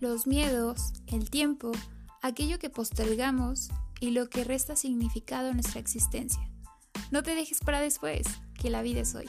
los miedos, el tiempo, aquello que postergamos y lo que resta significado a nuestra existencia. No te dejes para después, que la vida es hoy.